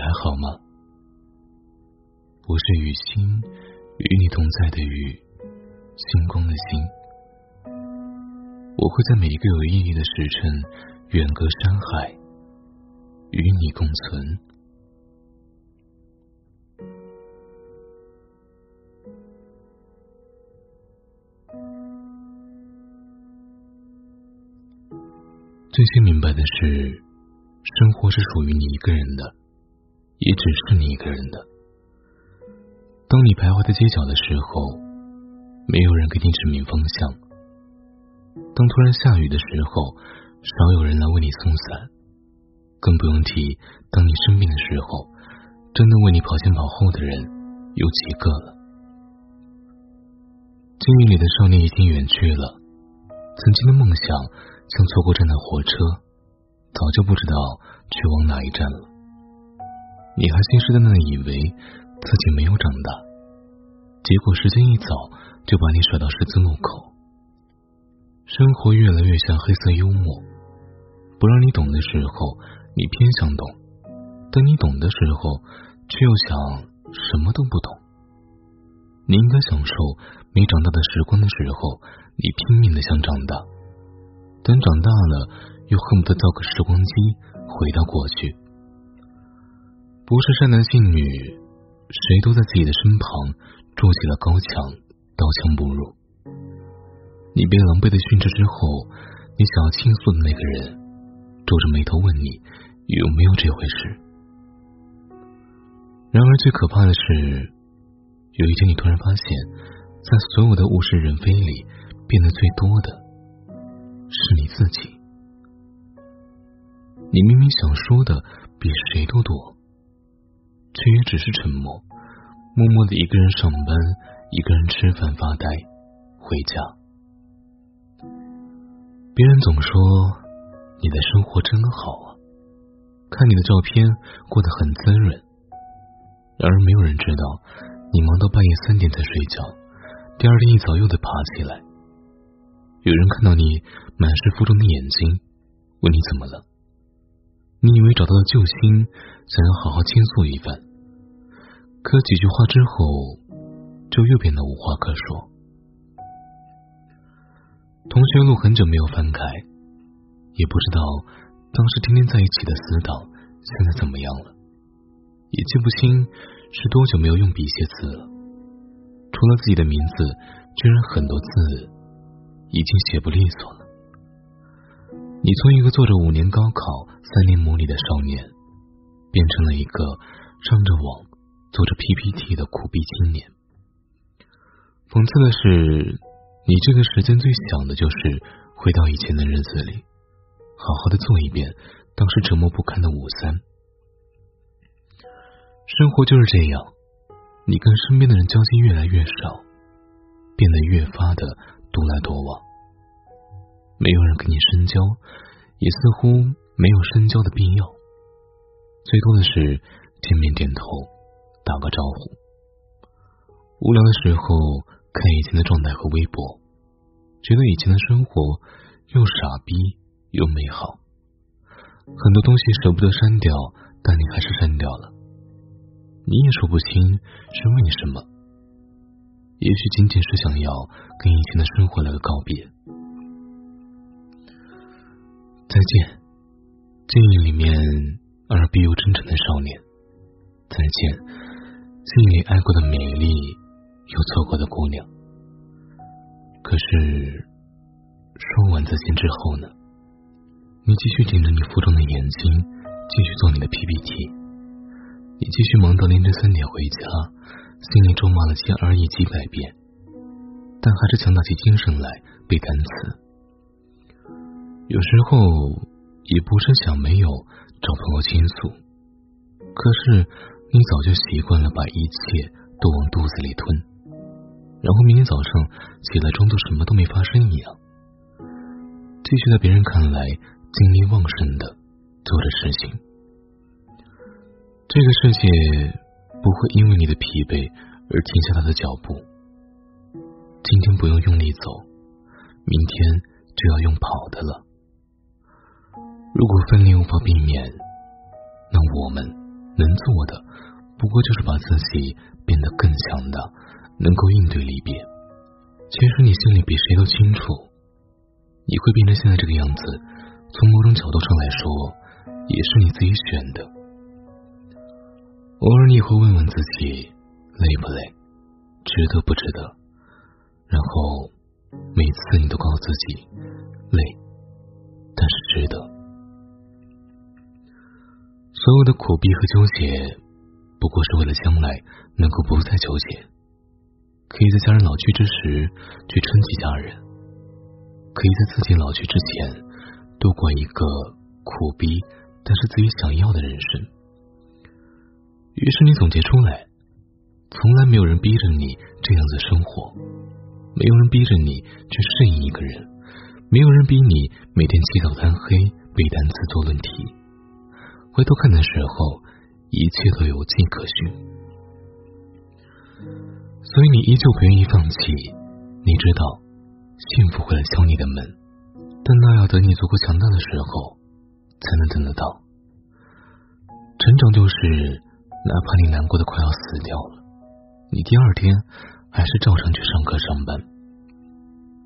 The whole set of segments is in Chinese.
还好吗？我是雨欣，与你同在的雨，星光的星。我会在每一个有意义的时辰，远隔山海，与你共存。最先明白的是。生活是属于你一个人的，也只是你一个人的。当你徘徊在街角的时候，没有人给你指明方向；当突然下雨的时候，少有人来为你送伞。更不用提当你生病的时候，真的为你跑前跑后的人有几个了？记忆里的少年已经远去了，曾经的梦想像错过站的火车。早就不知道去往哪一站了。你还信誓旦旦的以为自己没有长大，结果时间一早就把你甩到十字路口。生活越来越像黑色幽默，不让你懂的时候，你偏想懂；等你懂的时候，却又想什么都不懂。你应该享受没长大的时光的时候，你拼命的想长大；等长大了。又恨不得造个时光机回到过去。不是善男信女，谁都在自己的身旁筑起了高墙，刀枪不入。你被狼狈的训斥之后，你想要倾诉的那个人皱着眉头问你有没有这回事。然而最可怕的是，有一天你突然发现，在所有的物是人非里，变得最多的是你自己。你明明想说的比谁都多，却也只是沉默，默默的一个人上班，一个人吃饭发呆，回家。别人总说你的生活真好啊，看你的照片过得很滋润。然而没有人知道，你忙到半夜三点才睡觉，第二天一早又得爬起来。有人看到你满是负重的眼睛，问你怎么了。你以为找到了救星，想要好好倾诉一番，可几句话之后，就又变得无话可说。同学录很久没有翻开，也不知道当时天天在一起的死党现在怎么样了，也记不清是多久没有用笔写字了。除了自己的名字，居然很多字已经写不利索了。你从一个做着五年高考、三年模拟的少年，变成了一个上着网、做着 PPT 的苦逼青年。讽刺的是，你这个时间最想的就是回到以前的日子里，好好的做一遍当时折磨不堪的五三。生活就是这样，你跟身边的人交集越来越少，变得越发的独来独往。没有人跟你深交，也似乎没有深交的必要。最多的是见面点头，打个招呼。无聊的时候看以前的状态和微博，觉得以前的生活又傻逼又美好。很多东西舍不得删掉，但你还是删掉了。你也说不清是为什么，也许仅仅是想要跟以前的生活来个告别。再见，记忆里面二逼又真诚的少年。再见，心里爱过的美丽又错过的姑娘。可是说完再见之后呢？你继续盯着你腹中的眼睛，继续做你的 PPT。你继续忙到凌晨三点回家，心里咒骂了 GRE 几百遍，但还是强打起精神来背单词。有时候也不是想没有找朋友倾诉，可是你早就习惯了把一切都往肚子里吞，然后明天早上起来装作什么都没发生一样，继续在别人看来精力旺盛的做着事情。这个世界不会因为你的疲惫而停下他的脚步。今天不用用力走，明天就要用跑的了。如果分离无法避免，那我们能做的不过就是把自己变得更强大，能够应对离别。其实你心里比谁都清楚，你会变成现在这个样子，从某种角度上来说，也是你自己选的。偶尔你也会问问自己，累不累，值得不值得？然后每次你都告诉自己，累，但是值得。所有的苦逼和纠结，不过是为了将来能够不再纠结。可以在家人老去之时去撑起家人，可以在自己老去之前度过一个苦逼但是自己想要的人生。于是你总结出来，从来没有人逼着你这样子生活，没有人逼着你去适应一个人，没有人逼你每天起早贪黑背单词做论题。回头看的时候，一切都有迹可循。所以你依旧不愿意放弃，你知道幸福会来敲你的门，但那要等你足够强大的时候才能等得到。成长就是，哪怕你难过的快要死掉了，你第二天还是照常去上课上班。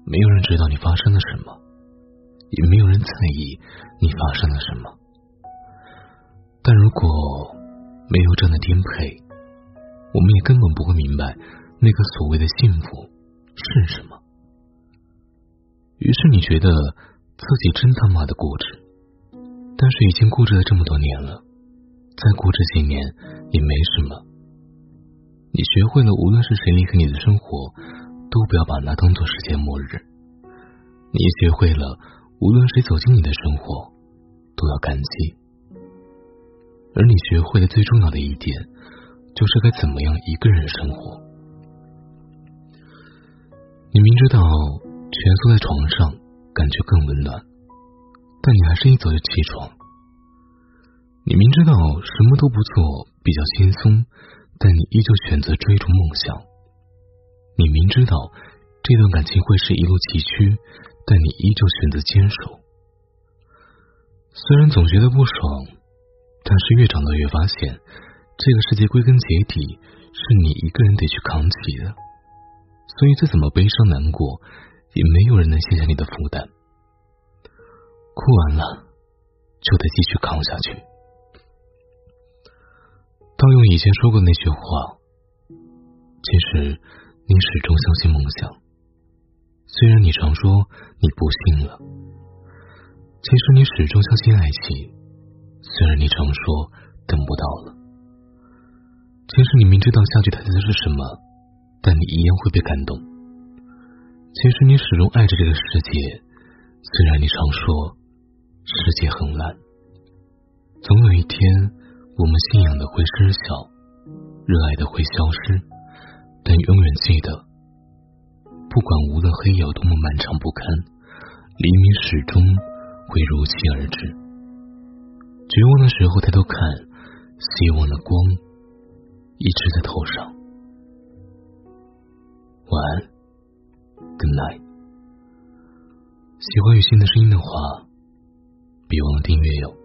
没有人知道你发生了什么，也没有人在意你发生了什么。但如果没有这样的颠沛，我们也根本不会明白。那个所谓的幸福是什么？于是你觉得自己真他妈的固执，但是已经固执了这么多年了，再固执几年也没什么。你学会了，无论是谁离开你的生活，都不要把那当做世界末日。你学会了，无论谁走进你的生活，都要感激。而你学会了最重要的一点，就是该怎么样一个人生活。你明知道蜷缩在床上感觉更温暖，但你还是一早就起床。你明知道什么都不做比较轻松，但你依旧选择追逐梦想。你明知道这段感情会是一路崎岖，但你依旧选择坚守。虽然总觉得不爽，但是越长大越发现，这个世界归根结底是你一个人得去扛起的。所以，再怎么悲伤难过，也没有人能卸下你的负担。哭完了，就得继续扛下去。盗用以前说过那句话，其实你始终相信梦想。虽然你常说你不信了，其实你始终相信爱情。虽然你常说等不到了，其实你明知道下句台词是什么。但你一样会被感动。其实你始终爱着这个世界，虽然你常说世界很烂。总有一天，我们信仰的会失效，热爱的会消失，但永远记得，不管无论黑夜有多么漫长不堪，黎明始终会如期而至。绝望的时候抬头看，希望的光一直在头上。晚安，Good night。喜欢雨欣的声音的话，别忘了订阅哟。